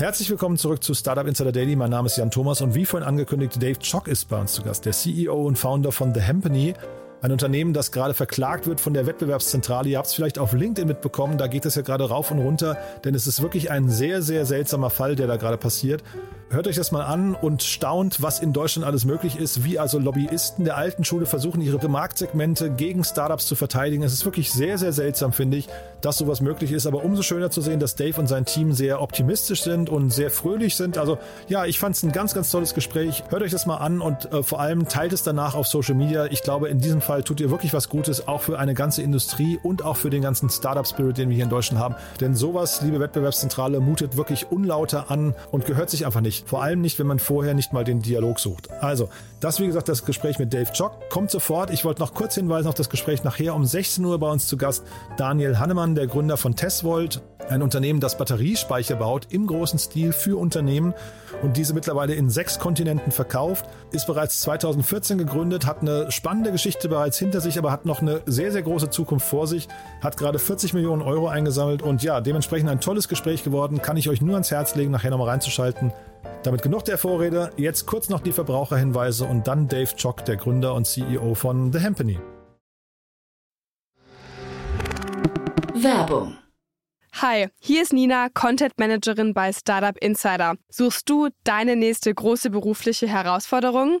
Herzlich willkommen zurück zu Startup Insider Daily. Mein Name ist Jan Thomas und wie vorhin angekündigt, Dave Chock ist bei uns zu Gast, der CEO und Founder von The Hempany. Ein Unternehmen, das gerade verklagt wird von der Wettbewerbszentrale. Ihr habt es vielleicht auf LinkedIn mitbekommen, da geht es ja gerade rauf und runter, denn es ist wirklich ein sehr, sehr seltsamer Fall, der da gerade passiert. Hört euch das mal an und staunt, was in Deutschland alles möglich ist, wie also Lobbyisten der alten Schule versuchen, ihre Marktsegmente gegen Startups zu verteidigen. Es ist wirklich sehr, sehr seltsam, finde ich, dass sowas möglich ist. Aber umso schöner zu sehen, dass Dave und sein Team sehr optimistisch sind und sehr fröhlich sind. Also ja, ich fand es ein ganz, ganz tolles Gespräch. Hört euch das mal an und äh, vor allem teilt es danach auf Social Media. Ich glaube, in diesem Fall tut ihr wirklich was Gutes, auch für eine ganze Industrie und auch für den ganzen Startup-Spirit, den wir hier in Deutschland haben. Denn sowas, liebe Wettbewerbszentrale, mutet wirklich unlauter an und gehört sich einfach nicht. Vor allem nicht, wenn man vorher nicht mal den Dialog sucht. Also, das wie gesagt das Gespräch mit Dave Chock kommt sofort. Ich wollte noch kurz hinweisen auf das Gespräch nachher um 16 Uhr bei uns zu Gast Daniel Hannemann, der Gründer von Tesvolt, ein Unternehmen, das Batteriespeicher baut im großen Stil für Unternehmen und diese mittlerweile in sechs Kontinenten verkauft, ist bereits 2014 gegründet, hat eine spannende Geschichte bereits hinter sich, aber hat noch eine sehr, sehr große Zukunft vor sich, hat gerade 40 Millionen Euro eingesammelt und ja, dementsprechend ein tolles Gespräch geworden, kann ich euch nur ans Herz legen, nachher nochmal reinzuschalten. Damit genug der Vorrede, jetzt kurz noch die Verbraucherhinweise und dann Dave Chock, der Gründer und CEO von The Hempany. Werbung. Hi, hier ist Nina, Content Managerin bei Startup Insider. Suchst du deine nächste große berufliche Herausforderung?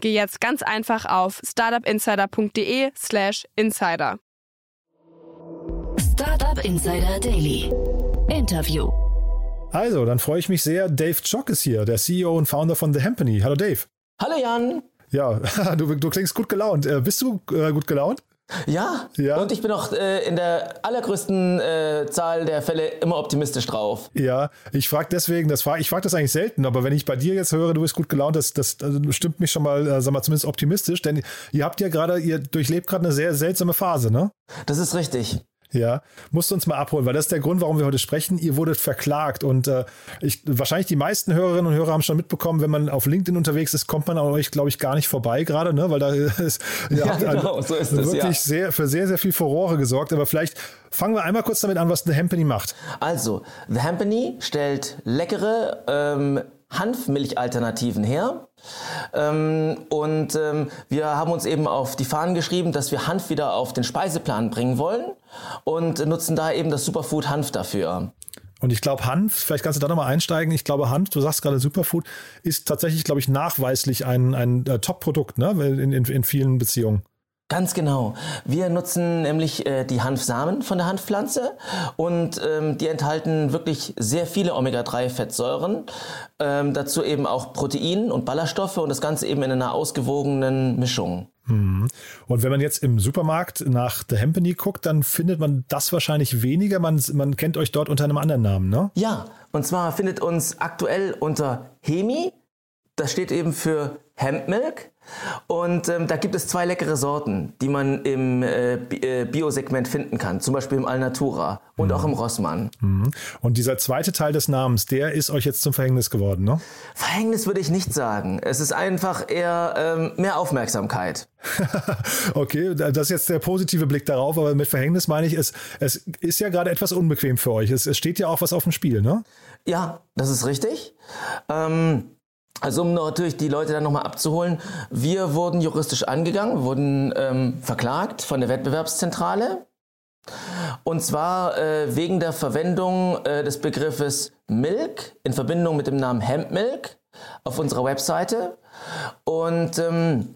geh jetzt ganz einfach auf startupinsider.de/slash insider. Startup Insider Daily. Interview. Also, dann freue ich mich sehr. Dave Chock ist hier, der CEO und Founder von The Hempany. Hallo Dave. Hallo Jan. Ja, du, du klingst gut gelaunt. Äh, bist du äh, gut gelaunt? Ja, Ja. und ich bin auch äh, in der allergrößten äh, Zahl der Fälle immer optimistisch drauf. Ja, ich frage deswegen, das frag, ich frage das eigentlich selten, aber wenn ich bei dir jetzt höre, du bist gut gelaunt, das, das, also stimmt mich schon mal, äh, sag mal, zumindest optimistisch, denn ihr habt ja gerade, ihr durchlebt gerade eine sehr seltsame Phase, ne? Das ist richtig. Ja, musst du uns mal abholen, weil das ist der Grund, warum wir heute sprechen. Ihr wurdet verklagt und äh, ich, wahrscheinlich die meisten Hörerinnen und Hörer haben schon mitbekommen, wenn man auf LinkedIn unterwegs ist, kommt man an euch, glaube ich, gar nicht vorbei gerade, ne? Weil da ist Ja, habt genau, so ist es, wirklich ja. sehr für sehr sehr viel Furore gesorgt. Aber vielleicht fangen wir einmal kurz damit an, was The Hempany macht. Also, The Hempany stellt leckere ähm, Hanfmilchalternativen her. Ähm, und ähm, wir haben uns eben auf die Fahnen geschrieben, dass wir Hanf wieder auf den Speiseplan bringen wollen und nutzen da eben das Superfood Hanf dafür. Und ich glaube, Hanf, vielleicht kannst du da nochmal einsteigen. Ich glaube, Hanf, du sagst gerade Superfood, ist tatsächlich, glaube ich, nachweislich ein, ein äh, Top-Produkt ne? in, in, in vielen Beziehungen. Ganz genau. Wir nutzen nämlich äh, die Hanfsamen von der Hanfpflanze und ähm, die enthalten wirklich sehr viele Omega-3-Fettsäuren, ähm, dazu eben auch Protein und Ballaststoffe und das Ganze eben in einer ausgewogenen Mischung. Und wenn man jetzt im Supermarkt nach The Hempany guckt, dann findet man das wahrscheinlich weniger. Man, man kennt euch dort unter einem anderen Namen, ne? Ja, und zwar findet uns aktuell unter Hemi, das steht eben für Hemp Milk. Und ähm, da gibt es zwei leckere Sorten, die man im äh, äh, Biosegment finden kann. Zum Beispiel im Alnatura und auch im Rossmann. Und dieser zweite Teil des Namens, der ist euch jetzt zum Verhängnis geworden, ne? Verhängnis würde ich nicht sagen. Es ist einfach eher ähm, mehr Aufmerksamkeit. okay, das ist jetzt der positive Blick darauf, aber mit Verhängnis meine ich, es, es ist ja gerade etwas unbequem für euch. Es, es steht ja auch was auf dem Spiel, ne? Ja, das ist richtig. Ähm, also um natürlich die Leute dann nochmal abzuholen, wir wurden juristisch angegangen, wurden ähm, verklagt von der Wettbewerbszentrale. Und zwar äh, wegen der Verwendung äh, des Begriffes Milk in Verbindung mit dem Namen Hemp Milk auf unserer Webseite und ähm,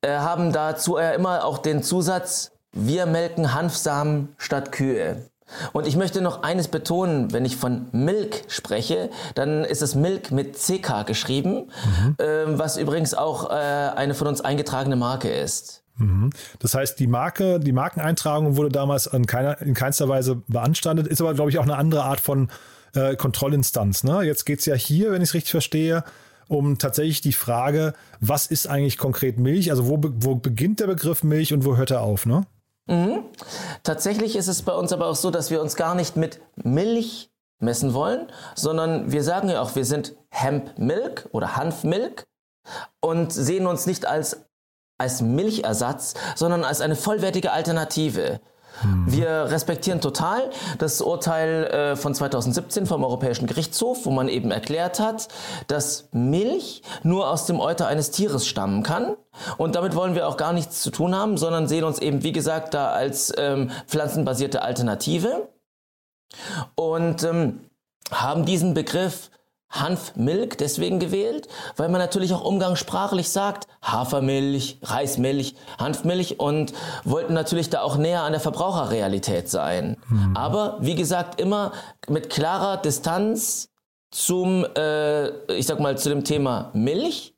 äh, haben dazu äh, immer auch den Zusatz, wir melken Hanfsamen statt Kühe. Und ich möchte noch eines betonen, wenn ich von Milk spreche, dann ist es Milk mit CK geschrieben, mhm. äh, was übrigens auch äh, eine von uns eingetragene Marke ist. Mhm. Das heißt, die Marke, die Markeneintragung wurde damals in, keiner, in keinster Weise beanstandet, ist aber, glaube ich, auch eine andere Art von äh, Kontrollinstanz. Ne? Jetzt geht es ja hier, wenn ich es richtig verstehe, um tatsächlich die Frage, was ist eigentlich konkret Milch? Also wo, wo beginnt der Begriff Milch und wo hört er auf? Ne? Mhm. Tatsächlich ist es bei uns aber auch so, dass wir uns gar nicht mit Milch messen wollen, sondern wir sagen ja auch, wir sind Hemp Milk oder Hanfmilk und sehen uns nicht als, als Milchersatz, sondern als eine vollwertige Alternative. Mhm. Wir respektieren total das Urteil äh, von 2017 vom Europäischen Gerichtshof, wo man eben erklärt hat, dass Milch nur aus dem Euter eines Tieres stammen kann. Und damit wollen wir auch gar nichts zu tun haben, sondern sehen uns eben, wie gesagt, da als ähm, pflanzenbasierte Alternative und ähm, haben diesen Begriff Hanfmilk deswegen gewählt, weil man natürlich auch umgangssprachlich sagt Hafermilch, Reismilch, Hanfmilch und wollten natürlich da auch näher an der Verbraucherrealität sein. Mhm. Aber wie gesagt, immer mit klarer Distanz zum, äh, ich sag mal, zu dem Thema Milch,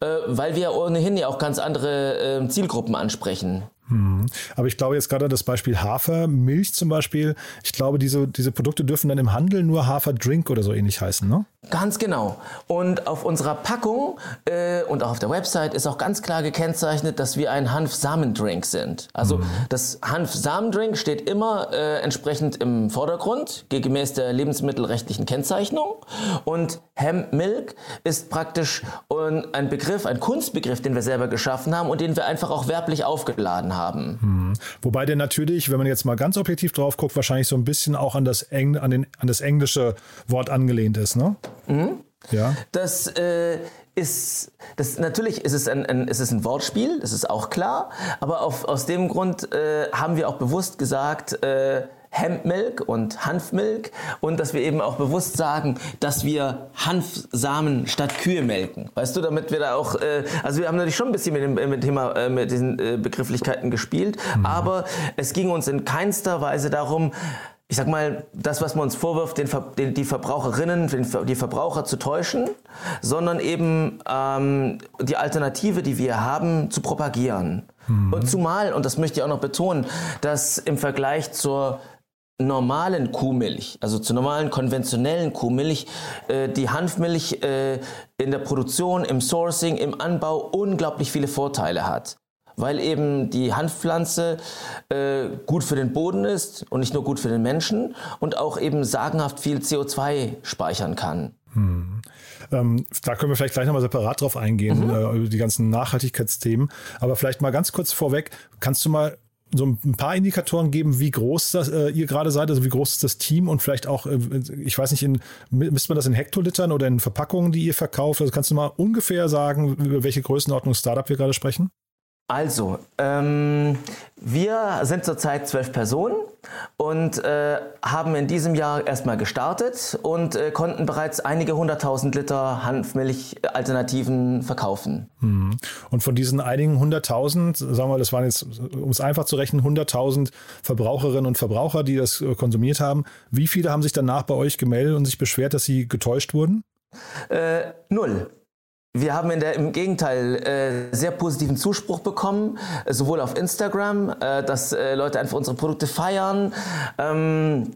äh, weil wir ohnehin ja auch ganz andere äh, Zielgruppen ansprechen. Hm. Aber ich glaube jetzt gerade das Beispiel Hafermilch zum Beispiel. Ich glaube, diese, diese Produkte dürfen dann im Handel nur Haferdrink oder so ähnlich heißen, ne? Ganz genau. Und auf unserer Packung äh, und auch auf der Website ist auch ganz klar gekennzeichnet, dass wir ein Hanf-Samendrink sind. Also mhm. das Hanf-Samendrink steht immer äh, entsprechend im Vordergrund, gemäß der lebensmittelrechtlichen Kennzeichnung. Und Hemp Milk ist praktisch ein Begriff, ein Kunstbegriff, den wir selber geschaffen haben und den wir einfach auch werblich aufgeladen haben. Mhm. Wobei der natürlich, wenn man jetzt mal ganz objektiv drauf guckt, wahrscheinlich so ein bisschen auch an das, Eng, an den, an das englische Wort angelehnt ist, ne? Mhm. Ja. Das äh, ist, das, natürlich ist es ein, ein, ist es ein Wortspiel, das ist auch klar, aber auf, aus dem Grund äh, haben wir auch bewusst gesagt, äh, Hempmilk und Hanfmilk und dass wir eben auch bewusst sagen, dass wir Hanfsamen statt Kühe melken. Weißt du, damit wir da auch, äh, also wir haben natürlich schon ein bisschen mit dem, mit dem Thema, äh, mit diesen äh, Begrifflichkeiten gespielt, mhm. aber es ging uns in keinster Weise darum, ich sag mal, das, was man uns vorwirft, den, den, die Verbraucherinnen, den, die Verbraucher zu täuschen, sondern eben ähm, die Alternative, die wir haben, zu propagieren. Mhm. Und zumal, und das möchte ich auch noch betonen, dass im Vergleich zur normalen Kuhmilch, also zur normalen konventionellen Kuhmilch, äh, die Hanfmilch äh, in der Produktion, im Sourcing, im Anbau unglaublich viele Vorteile hat weil eben die Hanfpflanze äh, gut für den Boden ist und nicht nur gut für den Menschen und auch eben sagenhaft viel CO2 speichern kann. Hm. Ähm, da können wir vielleicht gleich nochmal separat drauf eingehen, mhm. äh, über die ganzen Nachhaltigkeitsthemen. Aber vielleicht mal ganz kurz vorweg, kannst du mal so ein paar Indikatoren geben, wie groß das, äh, ihr gerade seid, also wie groß ist das Team und vielleicht auch, äh, ich weiß nicht, in, misst man das in Hektolitern oder in Verpackungen, die ihr verkauft? Also kannst du mal ungefähr sagen, über welche Größenordnung Startup wir gerade sprechen? Also, ähm, wir sind zurzeit zwölf Personen und äh, haben in diesem Jahr erstmal gestartet und äh, konnten bereits einige hunderttausend Liter Hanfmilch-Alternativen verkaufen. Mhm. Und von diesen einigen hunderttausend, sagen wir, das waren jetzt, um es einfach zu rechnen, hunderttausend Verbraucherinnen und Verbraucher, die das äh, konsumiert haben. Wie viele haben sich danach bei euch gemeldet und sich beschwert, dass sie getäuscht wurden? Äh, null. Wir haben der, im Gegenteil äh, sehr positiven Zuspruch bekommen, äh, sowohl auf Instagram, äh, dass äh, Leute einfach unsere Produkte feiern. Ähm,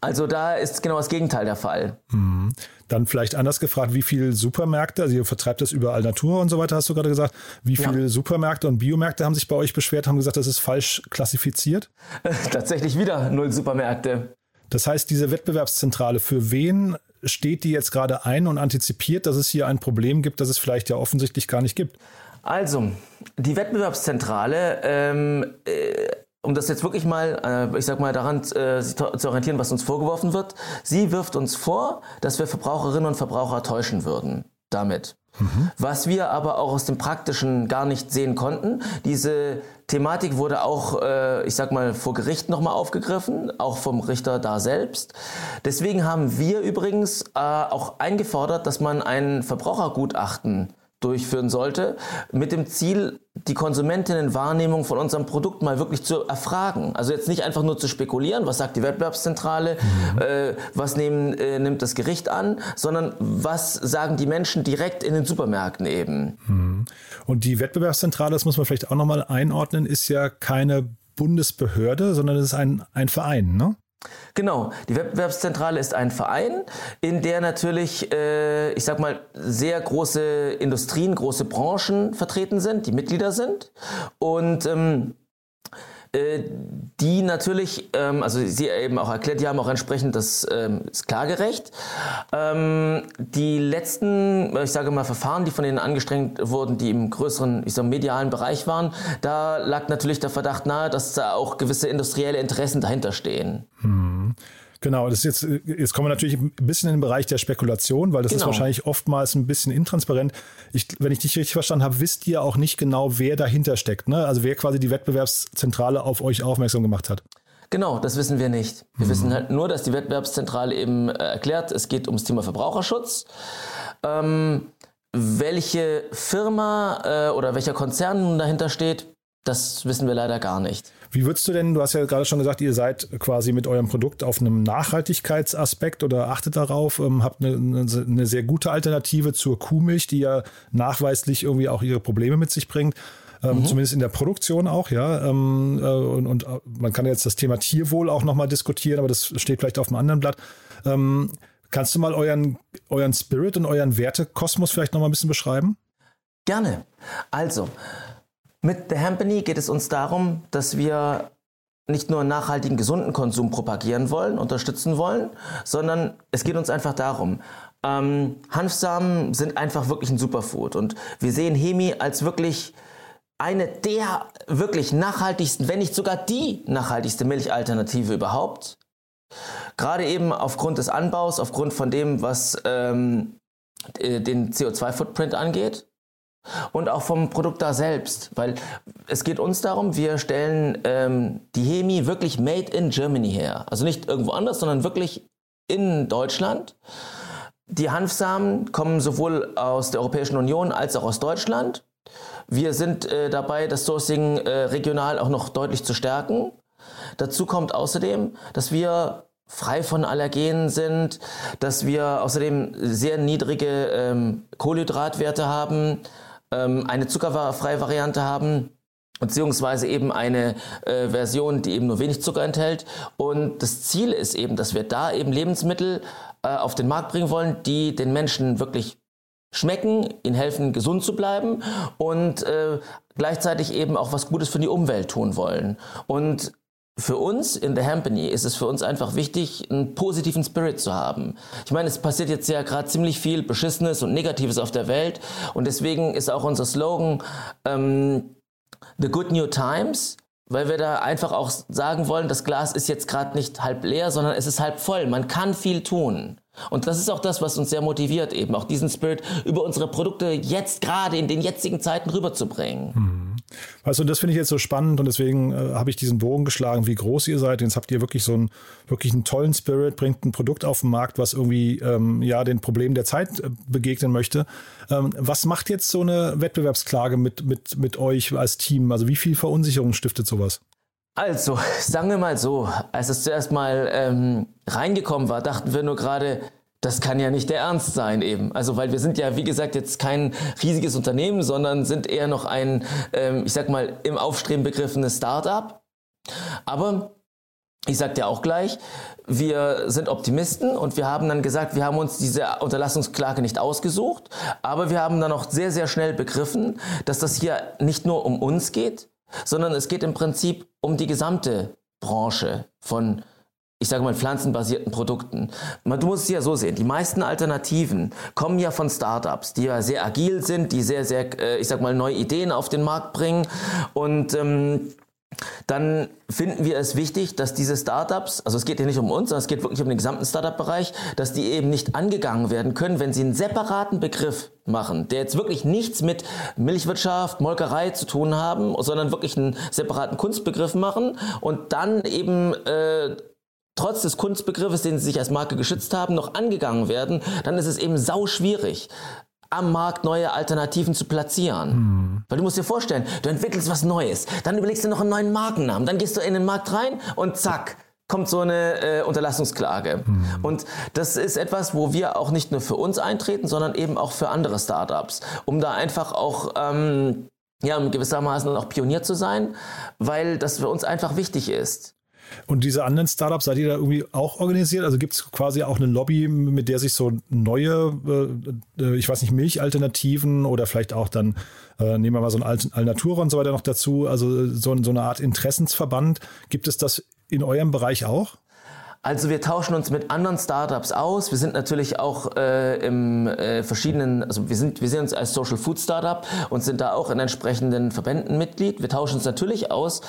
also da ist genau das Gegenteil der Fall. Mhm. Dann vielleicht anders gefragt, wie viele Supermärkte, also ihr vertreibt das überall Natur und so weiter, hast du gerade gesagt, wie viele ja. Supermärkte und Biomärkte haben sich bei euch beschwert, haben gesagt, das ist falsch klassifiziert? Tatsächlich wieder null Supermärkte. Das heißt, diese Wettbewerbszentrale, für wen steht die jetzt gerade ein und antizipiert, dass es hier ein Problem gibt, das es vielleicht ja offensichtlich gar nicht gibt? Also, die Wettbewerbszentrale, ähm, äh, um das jetzt wirklich mal, äh, ich sag mal, daran äh, zu orientieren, was uns vorgeworfen wird, sie wirft uns vor, dass wir Verbraucherinnen und Verbraucher täuschen würden. Damit. Was wir aber auch aus dem Praktischen gar nicht sehen konnten, diese Thematik wurde auch, äh, ich sag mal, vor Gericht nochmal aufgegriffen, auch vom Richter da selbst. Deswegen haben wir übrigens äh, auch eingefordert, dass man ein Verbrauchergutachten durchführen sollte, mit dem Ziel, die Konsumentinnenwahrnehmung von unserem Produkt mal wirklich zu erfragen. Also jetzt nicht einfach nur zu spekulieren, was sagt die Wettbewerbszentrale, mhm. äh, was nehmen, äh, nimmt das Gericht an, sondern was sagen die Menschen direkt in den Supermärkten eben. Mhm. Und die Wettbewerbszentrale, das muss man vielleicht auch nochmal einordnen, ist ja keine Bundesbehörde, sondern es ist ein, ein Verein, ne? Genau, die Wettbewerbszentrale ist ein Verein, in der natürlich, äh, ich sag mal, sehr große Industrien, große Branchen vertreten sind, die Mitglieder sind. Und ähm, äh, die natürlich, ähm, also sie eben auch erklärt, die haben auch entsprechend das, ähm, das Klagerecht. Ähm, die letzten, ich sage mal, Verfahren, die von ihnen angestrengt wurden, die im größeren, ich sage, medialen Bereich waren, da lag natürlich der Verdacht nahe, dass da auch gewisse industrielle Interessen dahinter stehen. Hm. Genau, das ist jetzt, jetzt kommen wir natürlich ein bisschen in den Bereich der Spekulation, weil das genau. ist wahrscheinlich oftmals ein bisschen intransparent. Ich, wenn ich dich richtig verstanden habe, wisst ihr auch nicht genau, wer dahinter steckt, ne? Also wer quasi die Wettbewerbszentrale auf euch aufmerksam gemacht hat. Genau, das wissen wir nicht. Wir mhm. wissen halt nur, dass die Wettbewerbszentrale eben äh, erklärt, es geht ums Thema Verbraucherschutz. Ähm, welche Firma äh, oder welcher Konzern nun dahinter steht, das wissen wir leider gar nicht. Wie würdest du denn, du hast ja gerade schon gesagt, ihr seid quasi mit eurem Produkt auf einem Nachhaltigkeitsaspekt oder achtet darauf, ähm, habt eine, eine, sehr gute Alternative zur Kuhmilch, die ja nachweislich irgendwie auch ihre Probleme mit sich bringt. Ähm, mhm. Zumindest in der Produktion auch, ja. Ähm, äh, und, und, äh, man kann jetzt das Thema Tierwohl auch nochmal diskutieren, aber das steht vielleicht auf einem anderen Blatt. Ähm, kannst du mal euren, euren Spirit und euren Wertekosmos vielleicht nochmal ein bisschen beschreiben? Gerne. Also, mit The Hampany geht es uns darum, dass wir nicht nur nachhaltigen, gesunden Konsum propagieren wollen, unterstützen wollen, sondern es geht uns einfach darum, ähm, Hanfsamen sind einfach wirklich ein Superfood und wir sehen Hemi als wirklich eine der wirklich nachhaltigsten, wenn nicht sogar die nachhaltigste Milchalternative überhaupt. Gerade eben aufgrund des Anbaus, aufgrund von dem, was ähm, den CO2-Footprint angeht und auch vom Produkt da selbst, weil es geht uns darum, wir stellen ähm, die Hemi wirklich made in Germany her. Also nicht irgendwo anders, sondern wirklich in Deutschland. Die Hanfsamen kommen sowohl aus der Europäischen Union als auch aus Deutschland. Wir sind äh, dabei, das Sourcing äh, regional auch noch deutlich zu stärken. Dazu kommt außerdem, dass wir frei von Allergenen sind, dass wir außerdem sehr niedrige ähm, Kohlenhydratwerte haben, ähm, eine zuckerfreie Variante haben beziehungsweise eben eine äh, Version, die eben nur wenig Zucker enthält. Und das Ziel ist eben, dass wir da eben Lebensmittel äh, auf den Markt bringen wollen, die den Menschen wirklich schmecken, ihnen helfen, gesund zu bleiben und äh, gleichzeitig eben auch was Gutes für die Umwelt tun wollen. Und für uns in der Hampany ist es für uns einfach wichtig, einen positiven Spirit zu haben. Ich meine, es passiert jetzt ja gerade ziemlich viel Beschissenes und Negatives auf der Welt und deswegen ist auch unser Slogan ähm, The Good New Times, weil wir da einfach auch sagen wollen, das Glas ist jetzt gerade nicht halb leer, sondern es ist halb voll. Man kann viel tun. Und das ist auch das, was uns sehr motiviert, eben auch diesen Spirit über unsere Produkte jetzt gerade in den jetzigen Zeiten rüberzubringen. Hm. Weißt du, das finde ich jetzt so spannend und deswegen äh, habe ich diesen Bogen geschlagen, wie groß ihr seid. Jetzt habt ihr wirklich so einen, wirklich einen tollen Spirit, bringt ein Produkt auf den Markt, was irgendwie ähm, ja den Problemen der Zeit äh, begegnen möchte. Ähm, was macht jetzt so eine Wettbewerbsklage mit, mit, mit euch als Team? Also wie viel Verunsicherung stiftet sowas? Also, sagen wir mal so, als es zuerst mal ähm, reingekommen war, dachten wir nur gerade, das kann ja nicht der Ernst sein eben. Also weil wir sind ja, wie gesagt, jetzt kein riesiges Unternehmen, sondern sind eher noch ein, ähm, ich sag mal, im Aufstreben begriffenes Start-up. Aber ich sag dir auch gleich, wir sind Optimisten und wir haben dann gesagt, wir haben uns diese Unterlassungsklage nicht ausgesucht, aber wir haben dann auch sehr, sehr schnell begriffen, dass das hier nicht nur um uns geht, sondern es geht im Prinzip um die gesamte Branche von ich sage mal, pflanzenbasierten Produkten. Du musst es ja so sehen, die meisten Alternativen kommen ja von Startups, die ja sehr agil sind, die sehr, sehr, äh, ich sag mal, neue Ideen auf den Markt bringen und ähm, dann finden wir es wichtig, dass diese Startups, also es geht hier nicht um uns, sondern es geht wirklich um den gesamten Startup-Bereich, dass die eben nicht angegangen werden können, wenn sie einen separaten Begriff machen, der jetzt wirklich nichts mit Milchwirtschaft, Molkerei zu tun haben, sondern wirklich einen separaten Kunstbegriff machen und dann eben äh, trotz des Kunstbegriffes, den sie sich als Marke geschützt haben, noch angegangen werden, dann ist es eben sau schwierig am Markt neue Alternativen zu platzieren. Mhm. Weil du musst dir vorstellen, du entwickelst was Neues, dann überlegst du noch einen neuen Markennamen, dann gehst du in den Markt rein und zack, kommt so eine äh, Unterlassungsklage. Mhm. Und das ist etwas, wo wir auch nicht nur für uns eintreten, sondern eben auch für andere Startups, um da einfach auch ähm, ja, gewissermaßen auch Pionier zu sein, weil das für uns einfach wichtig ist. Und diese anderen Startups, seid ihr da irgendwie auch organisiert? Also gibt es quasi auch eine Lobby, mit der sich so neue, äh, ich weiß nicht, Milchalternativen oder vielleicht auch dann, äh, nehmen wir mal so ein Alnatura und so weiter noch dazu, also so, so eine Art Interessensverband. Gibt es das in eurem Bereich auch? Also wir tauschen uns mit anderen Startups aus. Wir sind natürlich auch äh, im äh, verschiedenen, also wir sind, wir sehen uns als Social Food Startup und sind da auch in entsprechenden Verbänden Mitglied. Wir tauschen uns natürlich aus.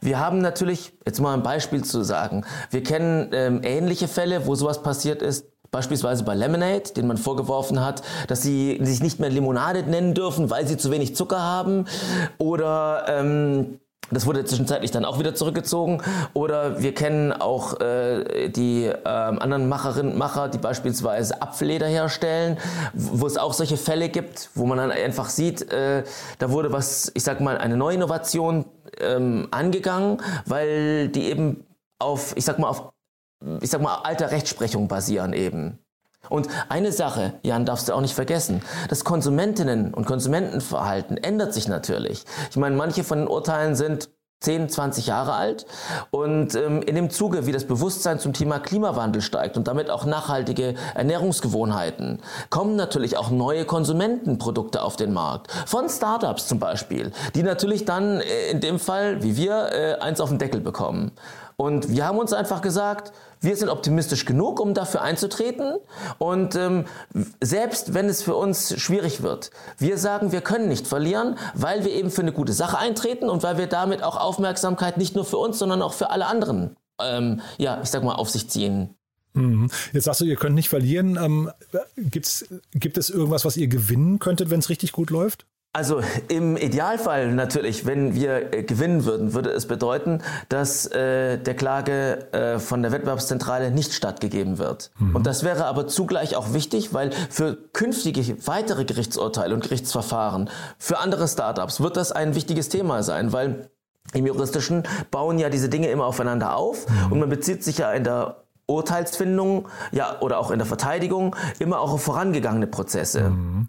Wir haben natürlich, jetzt mal ein Beispiel zu sagen, wir kennen ähm, ähnliche Fälle, wo sowas passiert ist. Beispielsweise bei Lemonade, den man vorgeworfen hat, dass sie sich nicht mehr Limonade nennen dürfen, weil sie zu wenig Zucker haben. Oder ähm, das wurde zwischenzeitlich dann auch wieder zurückgezogen. Oder wir kennen auch äh, die äh, anderen Macherinnen und Macher, die beispielsweise Apfelleder herstellen, wo es auch solche Fälle gibt, wo man dann einfach sieht, äh, da wurde was, ich sag mal, eine neue Innovation ähm, angegangen, weil die eben auf, ich sag mal, auf, ich sag mal, alter Rechtsprechung basieren eben. Und eine Sache, Jan, darfst du auch nicht vergessen. Das Konsumentinnen- und Konsumentenverhalten ändert sich natürlich. Ich meine, manche von den Urteilen sind 10, 20 Jahre alt. Und ähm, in dem Zuge, wie das Bewusstsein zum Thema Klimawandel steigt und damit auch nachhaltige Ernährungsgewohnheiten, kommen natürlich auch neue Konsumentenprodukte auf den Markt. Von Startups zum Beispiel, die natürlich dann äh, in dem Fall, wie wir, äh, eins auf den Deckel bekommen. Und wir haben uns einfach gesagt, wir sind optimistisch genug, um dafür einzutreten. Und ähm, selbst wenn es für uns schwierig wird, wir sagen, wir können nicht verlieren, weil wir eben für eine gute Sache eintreten und weil wir damit auch Aufmerksamkeit nicht nur für uns, sondern auch für alle anderen, ähm, ja, ich sag mal, auf sich ziehen. Mhm. Jetzt sagst du, ihr könnt nicht verlieren. Ähm, gibt's, gibt es irgendwas, was ihr gewinnen könntet, wenn es richtig gut läuft? Also im Idealfall natürlich, wenn wir äh, gewinnen würden, würde es bedeuten, dass äh, der Klage äh, von der Wettbewerbszentrale nicht stattgegeben wird. Mhm. Und das wäre aber zugleich auch wichtig, weil für künftige weitere Gerichtsurteile und Gerichtsverfahren für andere Startups wird das ein wichtiges Thema sein, weil im Juristischen bauen ja diese Dinge immer aufeinander auf mhm. und man bezieht sich ja in der Urteilsfindung ja, oder auch in der Verteidigung immer auch auf vorangegangene Prozesse. Mhm.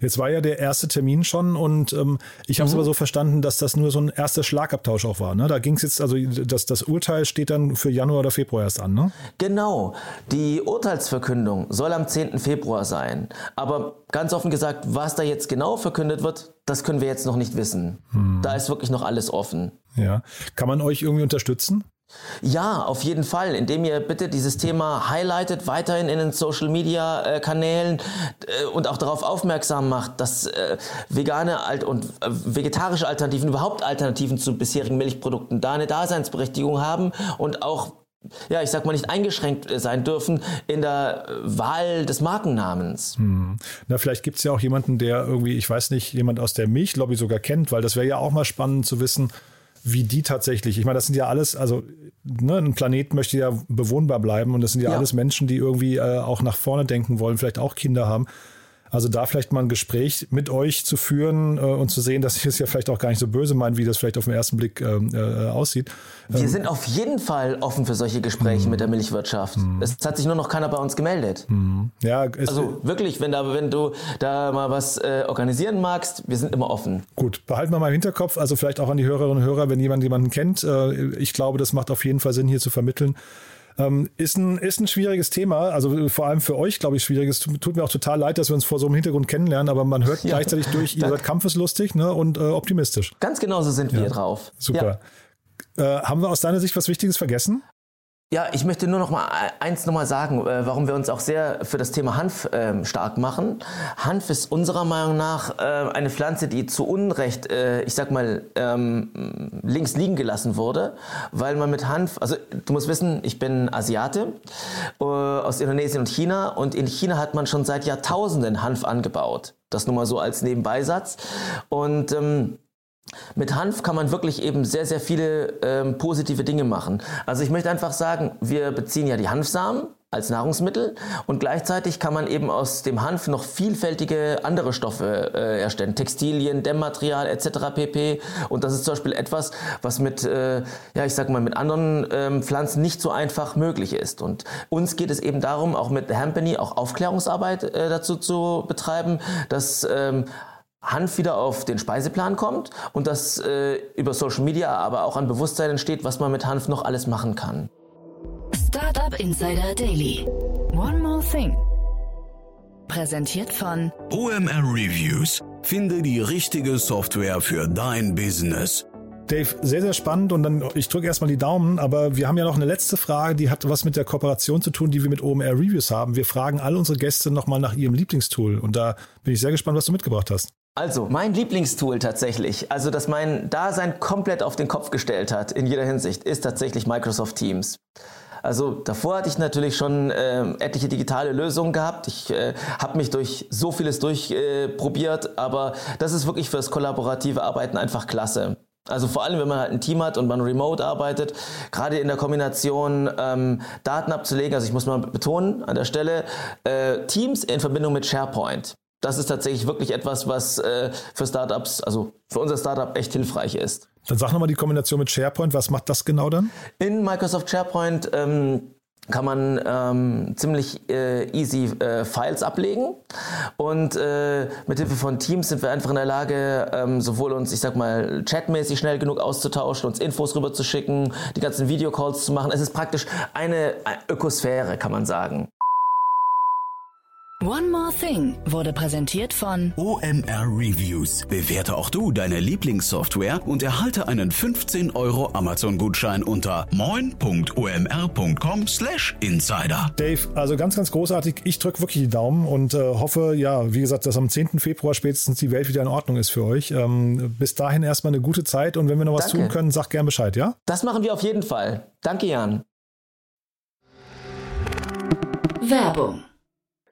Jetzt war ja der erste Termin schon und ähm, ich habe es mhm. aber so verstanden, dass das nur so ein erster Schlagabtausch auch war. Ne? Da ging es jetzt, also das, das Urteil steht dann für Januar oder Februar erst an, ne? Genau. Die Urteilsverkündung soll am 10. Februar sein. Aber ganz offen gesagt, was da jetzt genau verkündet wird, das können wir jetzt noch nicht wissen. Mhm. Da ist wirklich noch alles offen. Ja. Kann man euch irgendwie unterstützen? Ja, auf jeden Fall, indem ihr bitte dieses Thema highlightet, weiterhin in den Social Media äh, Kanälen äh, und auch darauf aufmerksam macht, dass äh, vegane Alt und äh, vegetarische Alternativen, überhaupt Alternativen zu bisherigen Milchprodukten da eine Daseinsberechtigung haben und auch ja, ich sag mal, nicht eingeschränkt äh, sein dürfen in der äh, Wahl des Markennamens. Hm. Na, vielleicht gibt es ja auch jemanden, der irgendwie, ich weiß nicht, jemand aus der Milchlobby sogar kennt, weil das wäre ja auch mal spannend zu wissen, wie die tatsächlich, ich meine, das sind ja alles, also ne, ein Planet möchte ja bewohnbar bleiben und das sind ja, ja. alles Menschen, die irgendwie äh, auch nach vorne denken wollen, vielleicht auch Kinder haben. Also da vielleicht mal ein Gespräch mit euch zu führen äh, und zu sehen, dass ich es ja vielleicht auch gar nicht so böse meine, wie das vielleicht auf den ersten Blick ähm, äh, aussieht. Wir ähm, sind auf jeden Fall offen für solche Gespräche mhm. mit der Milchwirtschaft. Mhm. Es hat sich nur noch keiner bei uns gemeldet. Mhm. Ja, also wirklich, wenn, da, wenn du da mal was äh, organisieren magst, wir sind immer offen. Gut, behalten wir mal im Hinterkopf, also vielleicht auch an die Hörerinnen und Hörer, wenn jemand jemanden kennt. Äh, ich glaube, das macht auf jeden Fall Sinn, hier zu vermitteln. Ähm, ist, ein, ist ein schwieriges Thema, also vor allem für euch, glaube ich, schwieriges. Tut, mir auch total leid, dass wir uns vor so einem Hintergrund kennenlernen, aber man hört ja, gleichzeitig durch, ihr seid kampfeslustig ne, und äh, optimistisch. Ganz genau so sind wir drauf. Super. Ja. Äh, haben wir aus deiner Sicht was Wichtiges vergessen? Ja, ich möchte nur noch mal eins noch mal sagen, äh, warum wir uns auch sehr für das Thema Hanf ähm, stark machen. Hanf ist unserer Meinung nach äh, eine Pflanze, die zu Unrecht, äh, ich sag mal, ähm, links liegen gelassen wurde, weil man mit Hanf, also du musst wissen, ich bin Asiate aus Indonesien und China und in China hat man schon seit Jahrtausenden Hanf angebaut. Das nur mal so als Nebenbeisatz und ähm, mit Hanf kann man wirklich eben sehr, sehr viele ähm, positive Dinge machen. Also ich möchte einfach sagen, wir beziehen ja die Hanfsamen als Nahrungsmittel und gleichzeitig kann man eben aus dem Hanf noch vielfältige andere Stoffe äh, erstellen, Textilien, Dämmmaterial etc. pp. Und das ist zum Beispiel etwas, was mit, äh, ja ich sag mal, mit anderen ähm, Pflanzen nicht so einfach möglich ist. Und uns geht es eben darum, auch mit The Hampany auch Aufklärungsarbeit äh, dazu zu betreiben, dass ähm, Hanf wieder auf den Speiseplan kommt und dass äh, über Social Media aber auch ein Bewusstsein entsteht, was man mit Hanf noch alles machen kann. Startup Insider Daily. One more thing. Präsentiert von OMR Reviews. Finde die richtige Software für dein Business. Dave, sehr, sehr spannend und dann, ich drücke erstmal die Daumen, aber wir haben ja noch eine letzte Frage, die hat was mit der Kooperation zu tun, die wir mit OMR Reviews haben. Wir fragen all unsere Gäste nochmal nach ihrem Lieblingstool und da bin ich sehr gespannt, was du mitgebracht hast. Also, mein Lieblingstool tatsächlich, also das mein Dasein komplett auf den Kopf gestellt hat in jeder Hinsicht, ist tatsächlich Microsoft Teams. Also davor hatte ich natürlich schon äh, etliche digitale Lösungen gehabt. Ich äh, habe mich durch so vieles durchprobiert, äh, aber das ist wirklich fürs kollaborative Arbeiten einfach klasse. Also vor allem, wenn man halt ein Team hat und man remote arbeitet, gerade in der Kombination ähm, Daten abzulegen, also ich muss mal betonen an der Stelle, äh, Teams in Verbindung mit SharePoint das ist tatsächlich wirklich etwas, was äh, für Startups, also für unser Startup echt hilfreich ist. Dann sag nochmal die Kombination mit SharePoint. Was macht das genau dann? In Microsoft SharePoint ähm, kann man ähm, ziemlich äh, easy äh, Files ablegen und äh, mit Hilfe von Teams sind wir einfach in der Lage, ähm, sowohl uns, ich sag mal, chatmäßig schnell genug auszutauschen, uns Infos rüber zu schicken, die ganzen Videocalls zu machen. Es ist praktisch eine Ökosphäre, kann man sagen. One More Thing wurde präsentiert von OMR Reviews. Bewerte auch du deine Lieblingssoftware und erhalte einen 15 Euro Amazon-Gutschein unter moin.omr.com/insider. Dave, also ganz, ganz großartig. Ich drücke wirklich die Daumen und äh, hoffe, ja, wie gesagt, dass am 10. Februar spätestens die Welt wieder in Ordnung ist für euch. Ähm, bis dahin erstmal eine gute Zeit und wenn wir noch was Danke. tun können, sag gern Bescheid, ja? Das machen wir auf jeden Fall. Danke, Jan. Werbung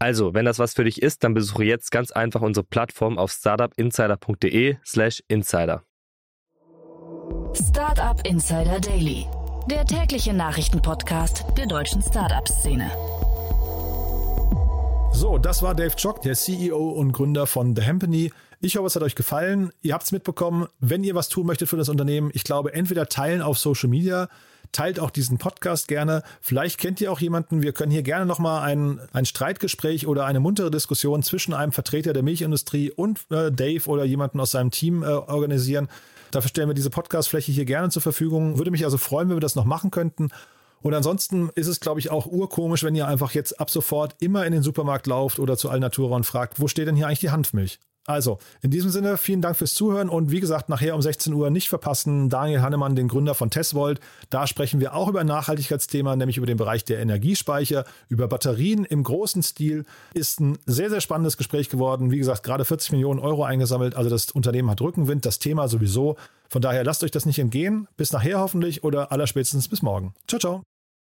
Also, wenn das was für dich ist, dann besuche jetzt ganz einfach unsere Plattform auf startupinsider.de/slash insider. Startup Insider Daily, der tägliche Nachrichtenpodcast der deutschen Startup-Szene. So, das war Dave Chock, der CEO und Gründer von The Hampany. Ich hoffe, es hat euch gefallen. Ihr habt es mitbekommen. Wenn ihr was tun möchtet für das Unternehmen, ich glaube, entweder teilen auf Social Media, Teilt auch diesen Podcast gerne. Vielleicht kennt ihr auch jemanden. Wir können hier gerne nochmal ein, ein Streitgespräch oder eine muntere Diskussion zwischen einem Vertreter der Milchindustrie und äh, Dave oder jemanden aus seinem Team äh, organisieren. Dafür stellen wir diese Podcastfläche hier gerne zur Verfügung. Würde mich also freuen, wenn wir das noch machen könnten. Und ansonsten ist es, glaube ich, auch urkomisch, wenn ihr einfach jetzt ab sofort immer in den Supermarkt lauft oder zu Alnatura und fragt, wo steht denn hier eigentlich die Hanfmilch? Also, in diesem Sinne, vielen Dank fürs Zuhören und wie gesagt, nachher um 16 Uhr nicht verpassen, Daniel Hannemann, den Gründer von Tesvolt. Da sprechen wir auch über ein Nachhaltigkeitsthema, nämlich über den Bereich der Energiespeicher, über Batterien im großen Stil. Ist ein sehr, sehr spannendes Gespräch geworden. Wie gesagt, gerade 40 Millionen Euro eingesammelt. Also das Unternehmen hat Rückenwind, das Thema sowieso. Von daher lasst euch das nicht entgehen. Bis nachher hoffentlich oder allerspätestens bis morgen. Ciao, ciao.